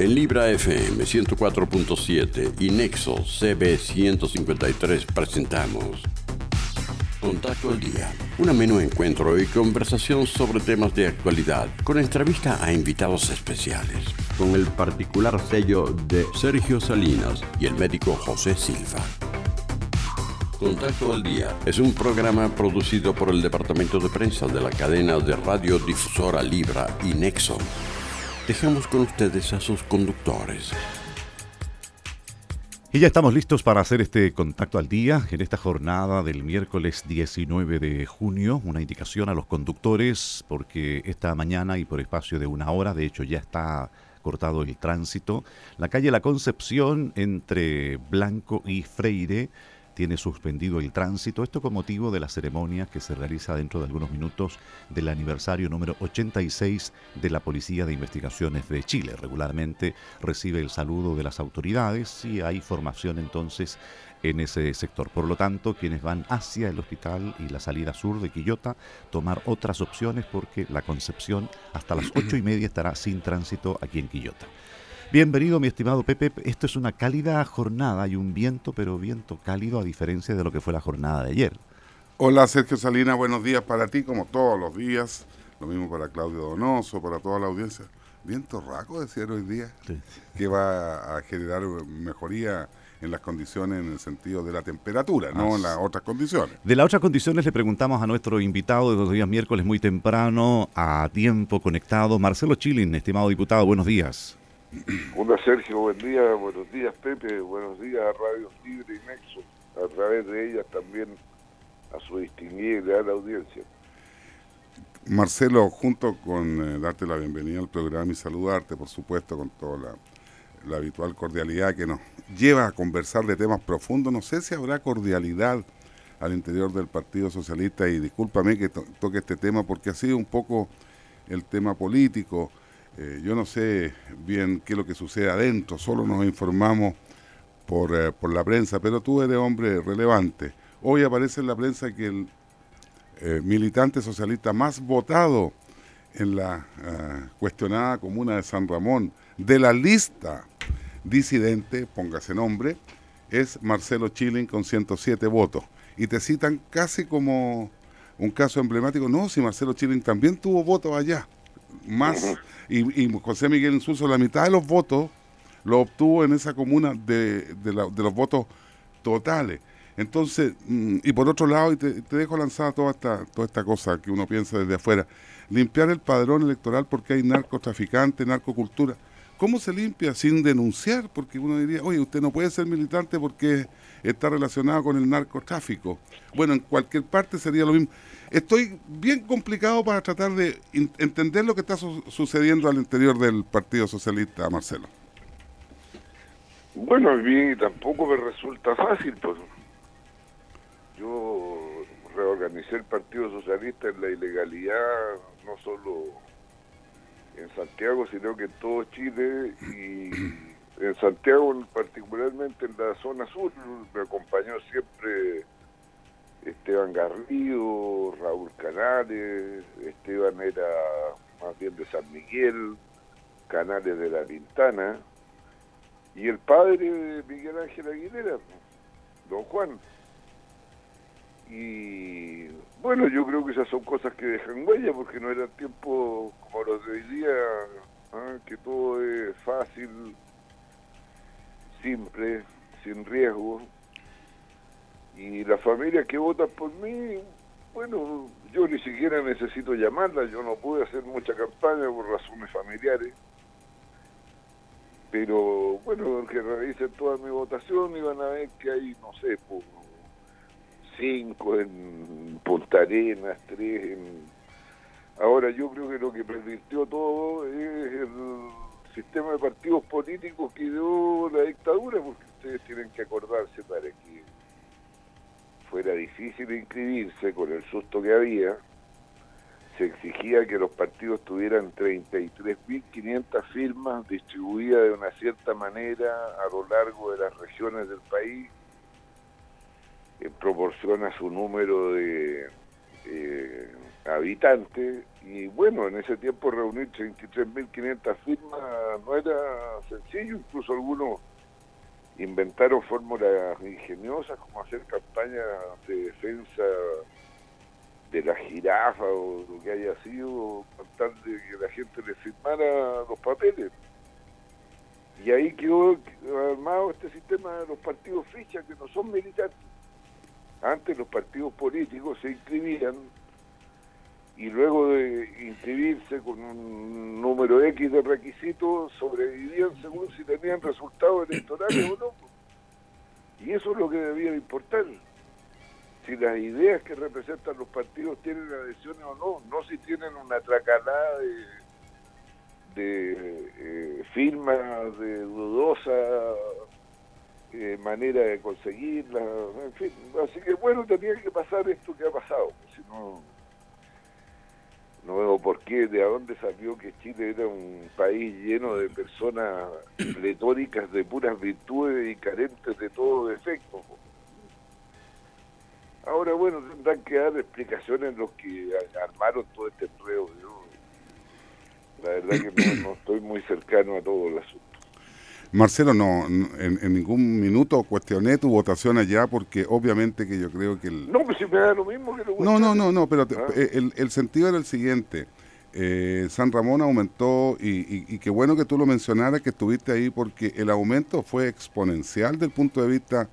En Libra FM 104.7 y Nexo CB 153 presentamos Contacto al Día, un ameno encuentro y conversación sobre temas de actualidad con entrevista a invitados especiales, con el particular sello de Sergio Salinas y el médico José Silva. Contacto al Día es un programa producido por el Departamento de Prensa de la cadena de radiodifusora Libra y Nexo dejamos con ustedes a sus conductores. Y ya estamos listos para hacer este contacto al día en esta jornada del miércoles 19 de junio. Una indicación a los conductores porque esta mañana y por espacio de una hora, de hecho ya está cortado el tránsito. La calle La Concepción entre Blanco y Freire tiene suspendido el tránsito, esto con motivo de la ceremonia que se realiza dentro de algunos minutos del aniversario número 86 de la Policía de Investigaciones de Chile. Regularmente recibe el saludo de las autoridades y hay formación entonces en ese sector. Por lo tanto, quienes van hacia el hospital y la salida sur de Quillota, tomar otras opciones porque la Concepción hasta las ocho y media estará sin tránsito aquí en Quillota. Bienvenido, mi estimado Pepe. Esto es una cálida jornada. Hay un viento, pero viento cálido a diferencia de lo que fue la jornada de ayer. Hola, Sergio Salina. Buenos días para ti, como todos los días. Lo mismo para Claudio Donoso, para toda la audiencia. Viento raco, decía hoy día, que va a generar mejoría en las condiciones en el sentido de la temperatura, no en las otras condiciones. De las otras condiciones le preguntamos a nuestro invitado de los días miércoles muy temprano, a tiempo conectado, Marcelo Chilin, estimado diputado, buenos días. Hola Sergio, buen día, buenos días Pepe, buenos días a Radio Libre y Nexo, a través de ellas también a su distinguida y leal audiencia. Marcelo, junto con eh, darte la bienvenida al programa y saludarte, por supuesto, con toda la, habitual cordialidad que nos lleva a conversar de temas profundos, no sé si habrá cordialidad al interior del Partido Socialista y discúlpame que toque este tema porque ha sido un poco el tema político, eh, yo no sé bien qué es lo que sucede adentro, solo nos informamos por, eh, por la prensa, pero tú eres hombre relevante. Hoy aparece en la prensa que el eh, militante socialista más votado en la cuestionada comuna de San Ramón, de la lista disidente, póngase nombre, es Marcelo Chilin con 107 votos. Y te citan casi como un caso emblemático. No, si Marcelo Chilin también tuvo votos allá más, y, José Miguel Insulso, la mitad de los votos lo obtuvo en esa comuna de, de, los votos totales. Entonces, mm, y por otro lado, y te, dejo lanzada toda esta, toda esta cosa que uno piensa desde afuera, limpiar el padrón electoral porque hay narcotraficantes, narcocultura. ¿Cómo se limpia sin denunciar? Porque uno diría, oye, usted no puede ser militante porque está relacionado con el narcotráfico. Bueno, en cualquier parte sería lo mismo. Estoy bien complicado para tratar de entender lo que está sucediendo al interior del Partido Socialista, Marcelo. Bueno, a mí tampoco me resulta fácil, pues. Yo reorganicé el Partido Socialista en la ilegalidad, no solo en Santiago, sino que en todo Chile y en Santiago particularmente en la zona sur me acompañó siempre Esteban Garrido, Raúl Canales, Esteban era más bien de San Miguel, Canales de la Pintana, y el padre de Miguel Ángel Aguilera, don Juan. Y bueno, yo creo que esas son cosas que dejan huella, porque no era tiempo como los de hoy día, ¿ah? que todo es fácil, simple, sin riesgo y la familia que vota por mí, bueno, yo ni siquiera necesito llamarla, yo no pude hacer mucha campaña por razones familiares. Pero bueno, que realicen toda mi votación y van a ver que hay, no sé, cinco en Punta Arenas, tres en... Ahora yo creo que lo que pervirtió todo es el sistema de partidos políticos que dio la dictadura, porque ustedes tienen que acordarse para que fuera difícil inscribirse con el susto que había, se exigía que los partidos tuvieran 33.500 firmas distribuidas de una cierta manera a lo largo de las regiones del país, en proporción a su número de, eh, habitantes y bueno, en ese tiempo reunir 33.500 firmas no era sencillo, incluso algunos inventaron fórmulas ingeniosas como hacer campañas de defensa de la jirafa o lo que haya sido, con tal de que la gente le firmara los papeles. Y ahí quedó armado este sistema de los partidos fichas que no son militares. Antes los partidos políticos se inscribían y luego de inscribirse con un número X de requisitos, sobrevivían según si tenían resultados electorales o no. Y eso es lo que debía importar. Si las ideas que representan los partidos tienen adhesiones o no, no si tienen una tracalada de, de eh, firmas, de dudosa eh, manera de conseguirlas, en fin. Así que bueno, tenía que pasar esto que ha pasado, si no no veo por qué, de dónde salió que Chile era un país lleno de personas retóricas de puras virtudes y carentes de todo defecto. Ahora, bueno, tendrán que dar explicaciones los que armaron todo este enredo. la verdad que no, estoy muy cercano a todo el asunto. Marcelo, no, en, ningún minuto cuestioné tu votación allá porque obviamente que yo creo que el... No, pues si me da lo mismo que lo No, no, no, no, pero ah. eh, el, sentido era el siguiente. Eh, San Ramón aumentó y, qué bueno que tú lo mencionaras, que estuviste ahí porque el aumento fue exponencial del punto de vista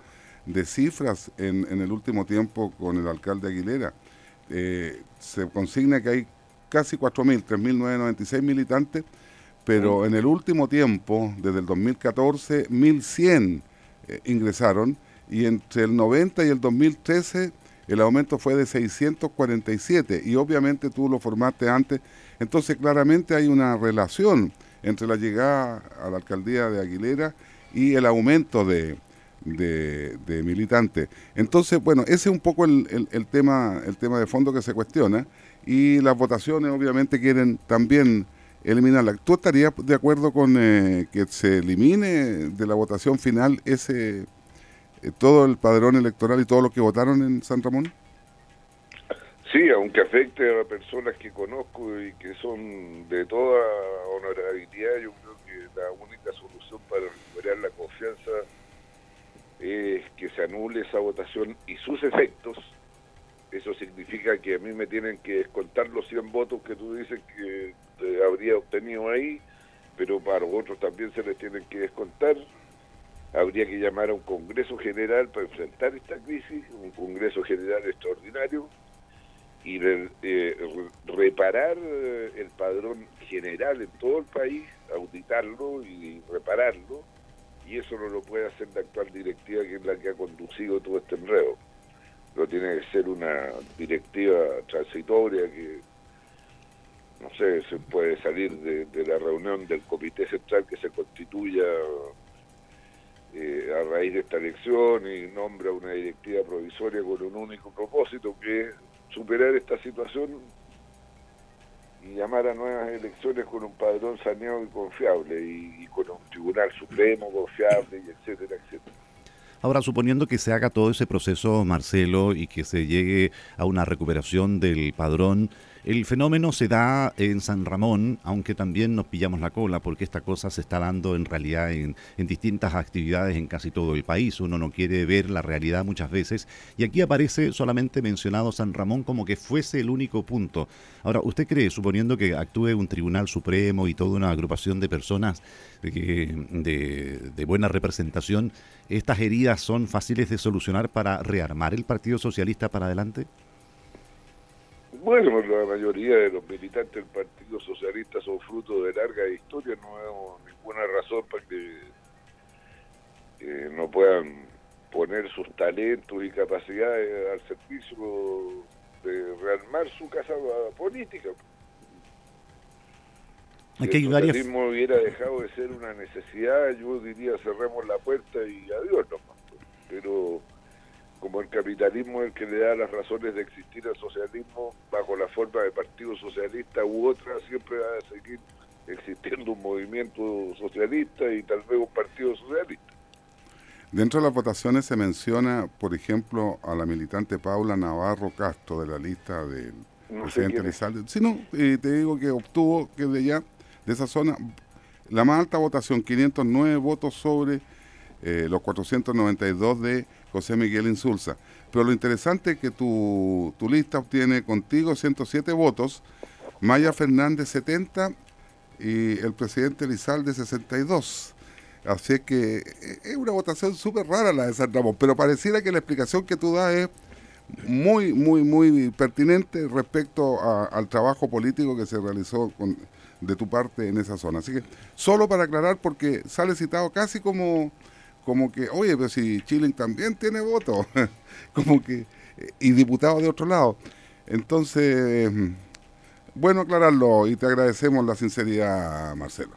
de cifras en, el último tiempo con el alcalde Aguilera. Eh, se consigna que hay casi 4.000, 3.996 militantes pero en el último tiempo, desde el 2014, 1.100 eh, ingresaron y entre el 90 y el 2013 el aumento fue de 647 y obviamente tú lo formaste antes, entonces claramente hay una relación entre la llegada a la alcaldía de Aguilera y el aumento de, militantes. Entonces, bueno, ese es un poco el, el, tema, el tema de fondo que se cuestiona y las votaciones obviamente quieren también eliminarla. ¿Tú estarías de acuerdo con eh, que se elimine de la votación final ese eh, todo el padrón electoral y todos los que votaron en San Ramón? Sí, aunque afecte a personas que conozco y que son de toda honorabilidad, yo creo que la única solución para recuperar la confianza es que se anule esa votación y sus efectos eso significa que a mí me tienen que descontar los 100 votos que tú dices que habría obtenido ahí, pero para otros también se les tienen que descontar. Habría que llamar a un Congreso General para enfrentar esta crisis, un Congreso General extraordinario, y eh, reparar eh, el padrón general en todo el país, auditarlo y repararlo, y eso no lo puede hacer la actual directiva que es la que ha conducido todo este enredo pero tiene que ser una directiva transitoria que, no sé, se puede salir de, la reunión del comité central que se constituya eh, a raíz de esta elección y nombra una directiva provisoria con un único propósito que es superar esta situación y llamar a nuevas elecciones con un padrón saneado y confiable y, y con un tribunal supremo confiable y etcétera, etcétera. Ahora, suponiendo que se haga todo ese proceso, Marcelo, y que se llegue a una recuperación del padrón, el fenómeno se da en San Ramón, aunque también nos pillamos la cola, porque esta cosa se está dando en realidad en, distintas actividades en casi todo el país. Uno no quiere ver la realidad muchas veces. Y aquí aparece solamente mencionado San Ramón como que fuese el único punto. Ahora, ¿usted cree, suponiendo que actúe un Tribunal Supremo y toda una agrupación de personas de, de buena representación, estas heridas son fáciles de solucionar para rearmar el Partido Socialista para adelante? Bueno, la mayoría de los militantes del Partido Socialista son fruto de larga historia, no vemos ninguna razón para que no puedan poner sus talentos y capacidades al servicio de rearmar su casa política. Si el socialismo hubiera dejado de ser una necesidad, yo diría cerremos la puerta y adiós nomás. Pero como el capitalismo es el que le da las razones de existir al socialismo bajo la forma de partido socialista u otra, siempre va a seguir existiendo un movimiento socialista y tal vez un partido socialista. Dentro de las votaciones se menciona, por ejemplo, a la militante Paula Navarro Castro de la lista del presidente Elizalde. Sí, no, te digo que obtuvo que de allá, de esa zona, la más alta votación, 509 votos sobre eh, los 492 de José Miguel Insulza. Pero lo interesante es que tu, tu lista obtiene contigo 107 votos, Maya Fernández 70 y el presidente Elizalde 62. Así es que eh, es una votación súper rara la de San Ramón, pero pareciera que la explicación que tú das es muy, muy, muy pertinente respecto al trabajo político que se realizó de tu parte en esa zona. Así que solo para aclarar, porque sale citado casi como, como que, oye, pero si Chile también tiene voto, como que, y diputado de otro lado. Entonces, bueno aclararlo y te agradecemos la sinceridad, Marcelo.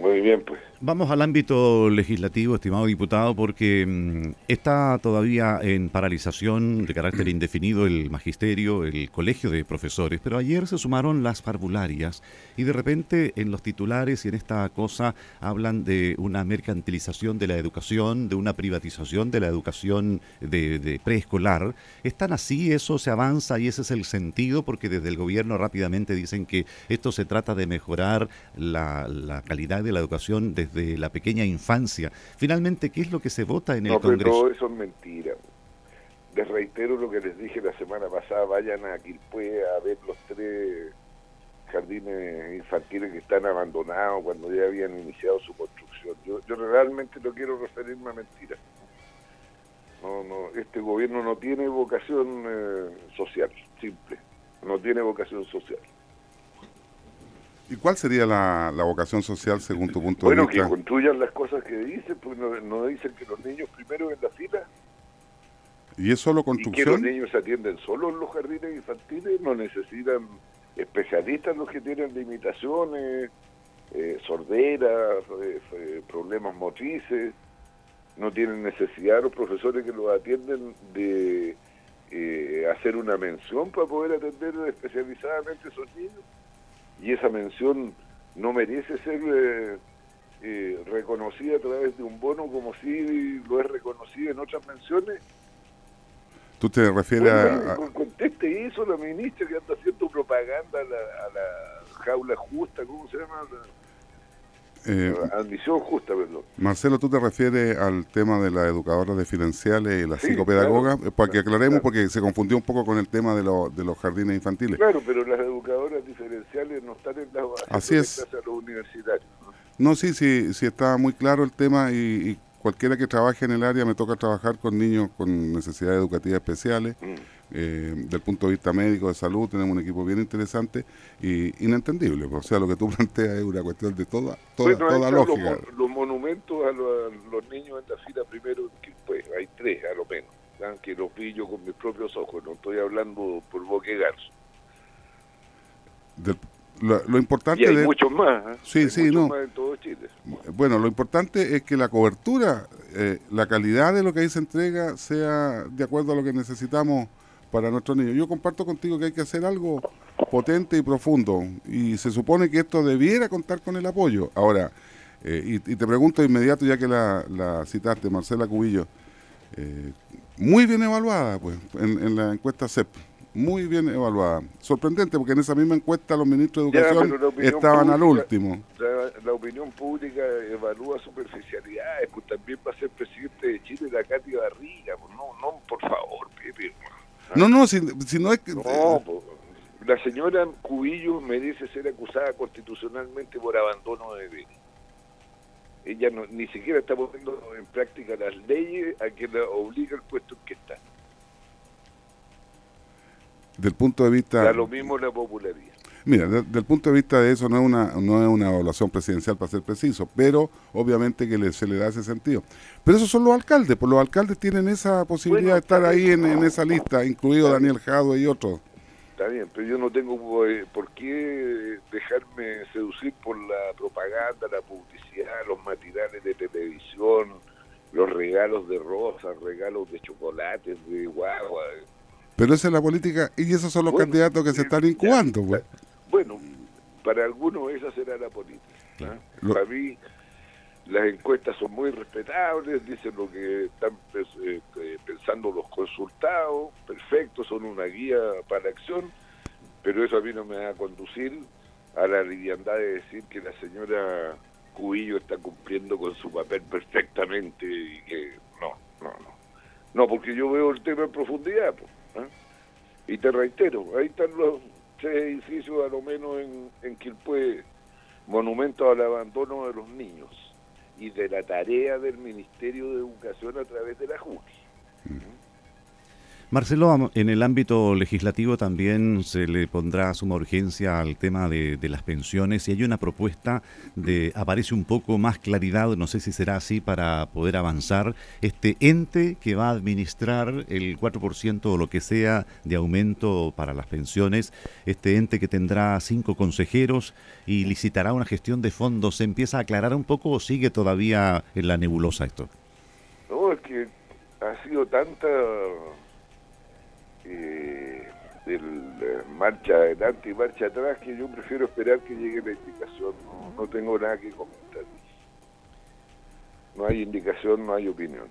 Muy bien, pues. Vamos al ámbito legislativo, estimado diputado, porque mm, está todavía en paralización de carácter indefinido el magisterio, el colegio de profesores, pero ayer se sumaron las parvularias y de repente en los titulares y en esta cosa hablan de una mercantilización de la educación, de una privatización de la educación de, preescolar. ¿Están así? ¿Eso se avanza y ese es el sentido? Porque desde el gobierno rápidamente dicen que esto se trata de mejorar la, calidad de la educación de de la pequeña infancia. Finalmente, ¿qué es lo que se vota en el Congreso? Pero todo eso es mentira. Les reitero lo que les dije la semana pasada, vayan a Quilpue a ver los tres jardines infantiles que están abandonados cuando ya habían iniciado su construcción. Yo, yo realmente no quiero referirme a mentiras. No, no, este gobierno no tiene vocación eh, social, simple. No tiene vocación social. ¿Y cuál sería la, vocación social según tu punto de vista? Bueno, que construyan las cosas que dicen, pues no, dicen que los niños primero en la fila. ¿Y es solo construcción? ¿Y que los niños se atienden solo en los jardines infantiles? ¿No necesitan especialistas los que tienen limitaciones, eh, sorderas, eh, eh, problemas motrices? ¿No tienen necesidad los profesores que los atienden de hacer una mención para poder atender especializadamente a esos niños? Y esa mención no merece ser eh, eh, reconocida a través de un bono como si lo es reconocido en otras menciones. ¿Tú te refieres a, Conteste eso la ministra que anda haciendo propaganda a la, a la jaula justa, ¿cómo se llama? Eh, Admisión justa, perdón. Marcelo, ¿tú te refieres al tema de las educadoras diferenciales y las psicopedagogas? para que aclaremos, porque se confundió un poco con el tema de, de los jardines infantiles. Claro, pero las educadoras diferenciales no están en las Así es. a los universitarios. ¿no? sí, sí, sí está muy claro el tema y, cualquiera que trabaje en el área me toca trabajar con niños con necesidades educativas especiales. Mm. Eh, del punto de vista médico, de salud, tenemos un equipo bien interesante y inentendible. Pues, o sea, lo que tú planteas es una cuestión de toda, toda, toda lógica. Los, monumentos a los, niños en la fila primero, que, pues hay tres a lo menos, que los vi yo con mis propios ojos, no estoy hablando por boque garzo. lo, importante y hay muchos más, ¿eh? sí, sí, no. en todo Chile. Bueno, lo importante es que la cobertura, eh, la calidad de lo que ahí se entrega sea de acuerdo a lo que necesitamos para nuestros niños. Yo comparto contigo que hay que hacer algo potente y profundo y se supone que esto debiera contar con el apoyo. Ahora, eh, y, te pregunto de inmediato, ya que la, citaste, Marcela Cubillo, eh, muy bien evaluada pues en, la encuesta CEP, muy bien evaluada. Sorprendente, porque en esa misma encuesta los ministros de Educación estaban al último. La, opinión pública evalúa superficialidades, pues también va a ser presidente de Chile la Katy Barriga, pues no, no, por favor, Pepe, no, no, si, no es que... No, la señora Cubillo merece ser acusada constitucionalmente por abandono de bienes. Ella no, ni siquiera está poniendo en práctica las leyes a que la obliga el puesto en que está. Del punto de vista... Da lo mismo la popularidad. Mira, desde el punto de vista de eso no es una no es una evaluación presidencial para ser preciso, pero obviamente que se le da ese sentido. Pero esos son los alcaldes, pues los alcaldes tienen esa posibilidad de estar ahí en, esa lista, incluido Daniel Jado y otros. Está bien, pero yo no tengo eh, por qué dejarme seducir por la propaganda, la publicidad, los matinales de televisión, los regalos de rosas, regalos de chocolates, de guagua. Pero esa es la política y esos son los candidatos que se están incubando. Pues. Bueno, para algunos esa será la política. Para mí, las encuestas son muy respetables, dicen lo que están eh, eh, pensando los consultados, perfecto, son una guía para la acción, pero eso a mí no me va a conducir a la liviandad de decir que la señora Cubillo está cumpliendo con su papel perfectamente y que no, no, no. No, porque yo veo el tema en profundidad. Pues, Y te reitero, ahí están los tres edificios a lo menos en, en Quilpue, monumentos al abandono de los niños y de la tarea del Ministerio de Educación a través de la JUCI. Marcelo, en el ámbito legislativo también se le pondrá suma urgencia al tema de, las pensiones y hay una propuesta de, aparece un poco más claridad, no sé si será así para poder avanzar, este ente que va a administrar el 4% o lo que sea de aumento para las pensiones, este ente que tendrá cinco consejeros y licitará una gestión de fondos, ¿se empieza a aclarar un poco o sigue todavía en la nebulosa esto? No, es que ha sido tanta eh, marcha adelante y marcha atrás que yo prefiero esperar que llegue la indicación. No, tengo nada que comentar. No hay indicación, no hay opinión.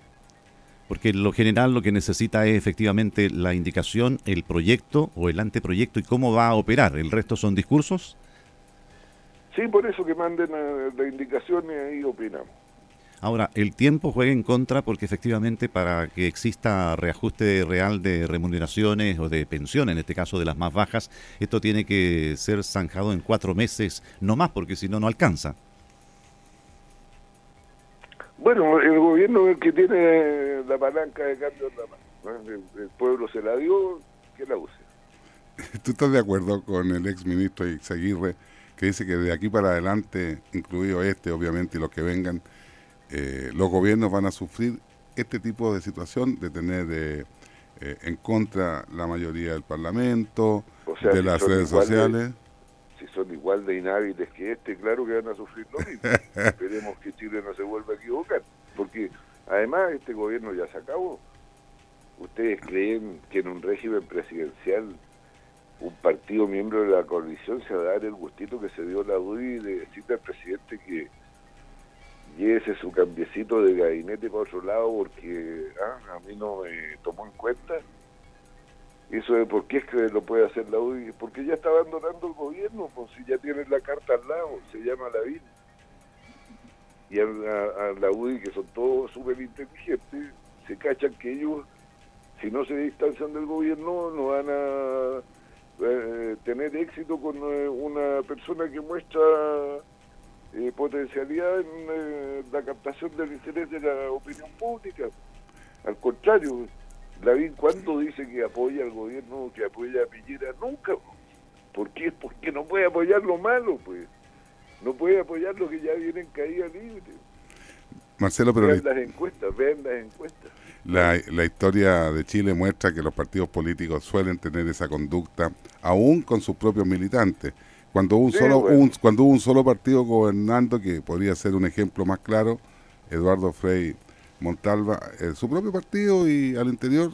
Porque lo general lo que necesita es efectivamente la indicación, el proyecto o el anteproyecto y cómo va a operar. ¿El resto son discursos? Sí, por eso que manden la indicación y ahí opinamos. Ahora, el tiempo juega en contra porque efectivamente para que exista reajuste real de remuneraciones o de pensiones, en este caso de las más bajas, esto tiene que ser zanjado en cuatro meses, no más, porque si no, no alcanza. Bueno, el gobierno es el que tiene la palanca de cambio en la mano. El, pueblo se la dio, que la use. ¿Tú estás de acuerdo con el ex ministro Ixaguirre que dice que de aquí para adelante, incluido este, obviamente, y los que vengan, eh, los gobiernos van a sufrir este tipo de situación de tener eh, eh, en contra la mayoría del Parlamento, de las redes sociales. si son igual de inhábiles que este, claro que van a sufrir lo mismo. Esperemos que Chile no se vuelva a equivocar, porque además este gobierno ya se acabó. ¿Ustedes creen que en un régimen presidencial un partido miembro de la coalición se va a dar el gustito que se dio la UDI de decirle al presidente que ese su cambiecito de gabinete para otro lado porque ah, a mí no me tomó en cuenta. Eso de por qué es que lo puede hacer la UDI, porque ya está abandonando el gobierno, pues si ya tiene la carta al lado, se llama la VIN. Y a, la UDI, que son todos súper inteligentes, se cachan que ellos, si no se distancian del gobierno, no van a eh, tener éxito con eh, una persona que muestra eh, potencialidad en eh, la captación del interés de la opinión pública. Al contrario, Lavín cuando dice que apoya al gobierno, que apoya a Piñera, nunca. ¿Por qué? Porque no puede apoyar lo malo, pues. No puede apoyar lo que ya viene en caída libre. Marcelo, pero... Vean las encuestas, vean las encuestas. La, la, historia de Chile muestra que los partidos políticos suelen tener esa conducta, aún con sus propios militantes. Cuando hubo un, solo, un, cuando un solo partido gobernando, que podría ser un ejemplo más claro, Eduardo Frei Montalva, eh, su propio partido y al interior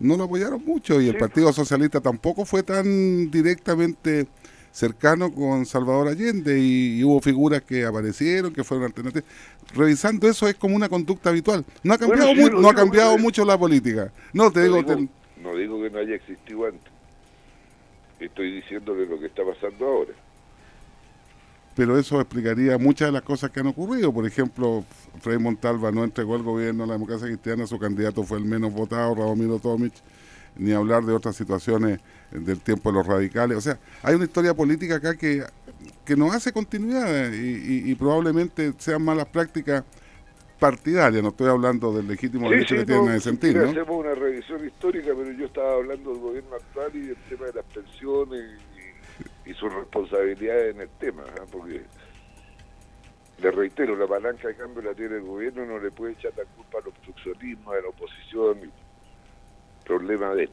no lo apoyaron mucho y el Partido Socialista tampoco fue tan directamente cercano con Salvador Allende y, hubo figuras que aparecieron, que fueron alternativas. Revisando eso es como una conducta habitual. No ha cambiado, no ha cambiado mucho la política. No, te digo, no digo que no haya existido antes estoy diciéndole lo que está pasando ahora. Pero eso explicaría muchas de las cosas que han ocurrido. Por ejemplo, Frei Montalva no entregó al gobierno a la democracia cristiana, su candidato fue el menos votado, Radomiro Tomic, ni hablar de otras situaciones del tiempo de los radicales. O sea, hay una historia política acá que, que no hace continuidad y, y probablemente sean malas prácticas partidaria, no estoy hablando del legítimo derecho que tienen a sentir. ¿no? Hacemos una revisión histórica, pero yo estaba hablando del gobierno actual y del tema de las pensiones y, su responsabilidad en el tema, ¿ah? porque le reitero, la palanca de cambio la tiene el gobierno, no le puede echar la culpa al obstruccionismo, a la oposición, problema de él.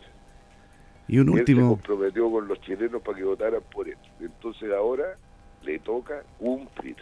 Y un último. Él se comprometió con los chilenos para que votaran por él. Entonces ahora le toca cumplir.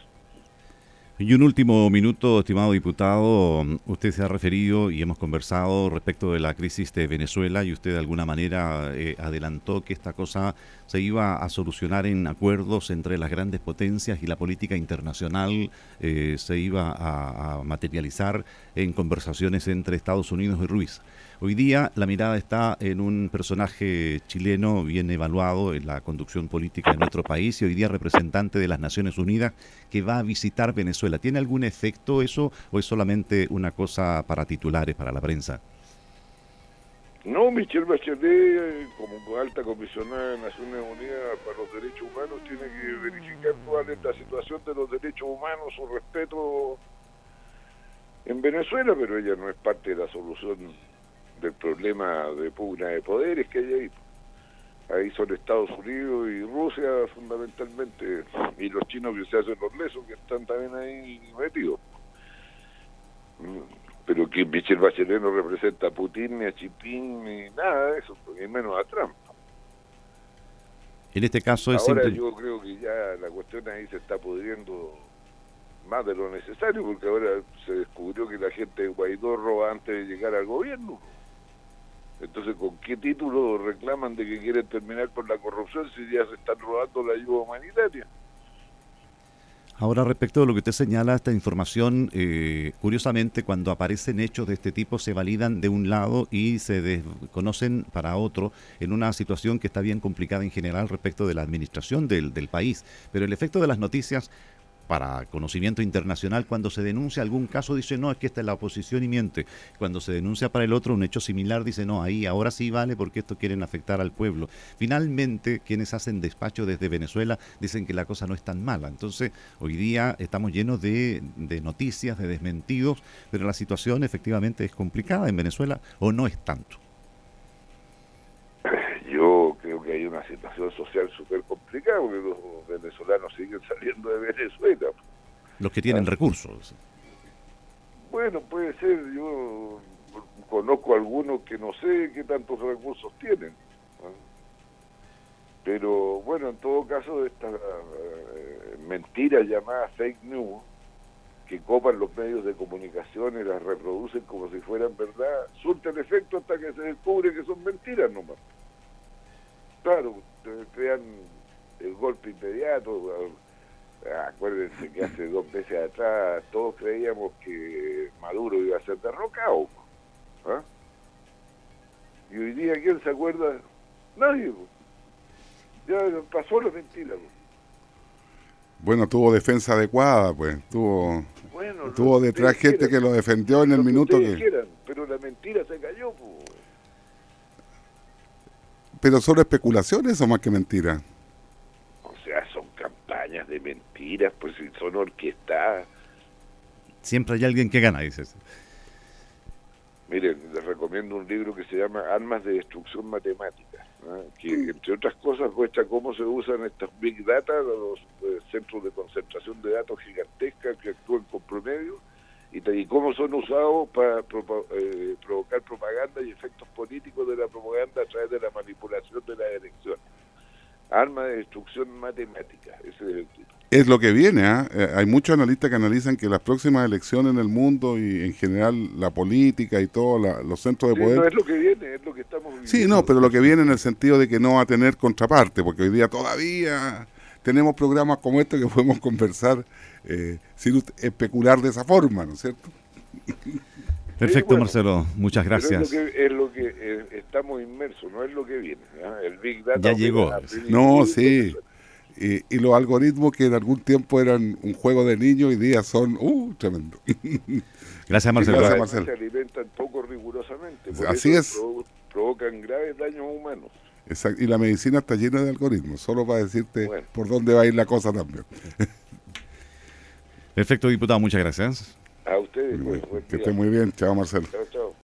Y un último minuto, estimado diputado. Usted se ha referido y hemos conversado respecto de la crisis de Venezuela y usted de alguna manera eh, adelantó que esta cosa se iba a solucionar en acuerdos entre las grandes potencias y la política internacional eh, se iba a, a materializar en conversaciones entre Estados Unidos y Ruiz. Hoy día la mirada está en un personaje chileno bien evaluado en la conducción política de nuestro país y hoy día representante de las Naciones Unidas que va a visitar Venezuela. ¿Tiene algún efecto eso o es solamente una cosa para titulares, para la prensa? No, Michelle Bachelet, como alta comisionada de Naciones Unidas para los Derechos Humanos, tiene que verificar toda la situación de los derechos humanos, su respeto en Venezuela, pero ella no es parte de la solución del problema de pugna de poderes que hay ahí. Ahí son Estados Unidos y Rusia fundamentalmente, y los chinos que se hacen los lesos que están también ahí metidos. Pero que Michel Bachelet no representa a Putin, ni a Chipín, ni nada de eso, ni menos a Trump. En este caso es Ahora yo creo que ya la cuestión ahí se está pudriendo más de lo necesario, porque ahora se descubrió que la gente de Guaidó roba antes de llegar al gobierno. Entonces, ¿con qué título reclaman de que quieren terminar con la corrupción si ya se están robando la ayuda humanitaria? Ahora, respecto de lo que usted señala, esta información, eh, curiosamente, cuando aparecen hechos de este tipo, se validan de un lado y se desconocen para otro en una situación que está bien complicada en general respecto de la administración del, del país. Pero el efecto de las noticias para conocimiento internacional, cuando se denuncia algún caso, dice, no, es que esta es la oposición y miente. Cuando se denuncia para el otro un hecho similar, dice, no, ahí ahora sí vale porque esto quieren afectar al pueblo. Finalmente, quienes hacen despacho desde Venezuela dicen que la cosa no es tan mala. Entonces, hoy día estamos llenos de, de noticias, de desmentidos, pero la situación efectivamente es complicada en Venezuela o no es tanto. Yo creo que hay una situación social súper complicada porque los venezolanos siguen saliendo de Venezuela. Los que tienen Ah. recursos. Bueno, puede ser, yo conozco algunos que no sé qué tantos recursos tienen. ¿no? Pero bueno, en todo caso, estas eh, mentiras llamadas fake news, que copan los medios de comunicación y las reproducen como si fueran verdad, surten efecto hasta que se descubre que son mentiras nomás. Claro, crean el golpe inmediato. Acuérdense que hace dos meses atrás todos creíamos que Maduro iba a ser derrocado. ¿ah? Y hoy día, ¿quién se acuerda? Nadie. Ya pasó la mentira. Bueno, tuvo defensa adecuada, pues. Tuvo, Bueno, tuvo detrás gente quieran, que lo defendió en el minuto que... quieran, pero la mentira se cayó. po. Pero son especulaciones o más que mentiras. O sea, son campañas de mentiras, pues si son orquestadas. Siempre hay alguien que gana, dices. Miren, les recomiendo un libro que se llama Armas de Destrucción Matemática, que entre otras cosas muestra cómo se usan estas Big Data, los eh, centros de concentración de datos gigantescas que actúan con promedio, y, y cómo son usados para propa- eh, provocar propaganda y efectos políticos de la propaganda a través de la manipulación de las elecciones. Armas de Destrucción Matemática, ese es el título. Es lo que viene, ¿ah? Eh, hay muchos analistas que analizan que las próximas elecciones en el mundo y en general la política y todos los centros de Sí, poder... no es lo que viene, es lo que estamos viviendo. Sí, no, pero lo que viene en el sentido de que no va a tener contraparte, porque hoy día todavía tenemos programas como este que podemos conversar eh, sin especular de esa forma, ¿no es cierto? Perfecto, bueno. Marcelo. Muchas Pero gracias. es lo que, es lo que eh, estamos inmersos, no es lo que viene. ¿ah? El Big Data. Ya llegó. No, sí. Y, y los algoritmos que en algún tiempo eran un juego de niños, hoy día son, uh, tremendo. Gracias, Marcelo. Gracias, Marcelo. Se alimentan poco rigurosamente. por Así eso es. provo- provocan graves daños humanos. Exacto. Y la medicina está llena de algoritmos, solo para decirte Bueno. por dónde va a ir la cosa también. Perfecto, diputado. Muchas gracias. A ustedes, pues, buen que esté muy bien. Chao, Marcelo. Chao,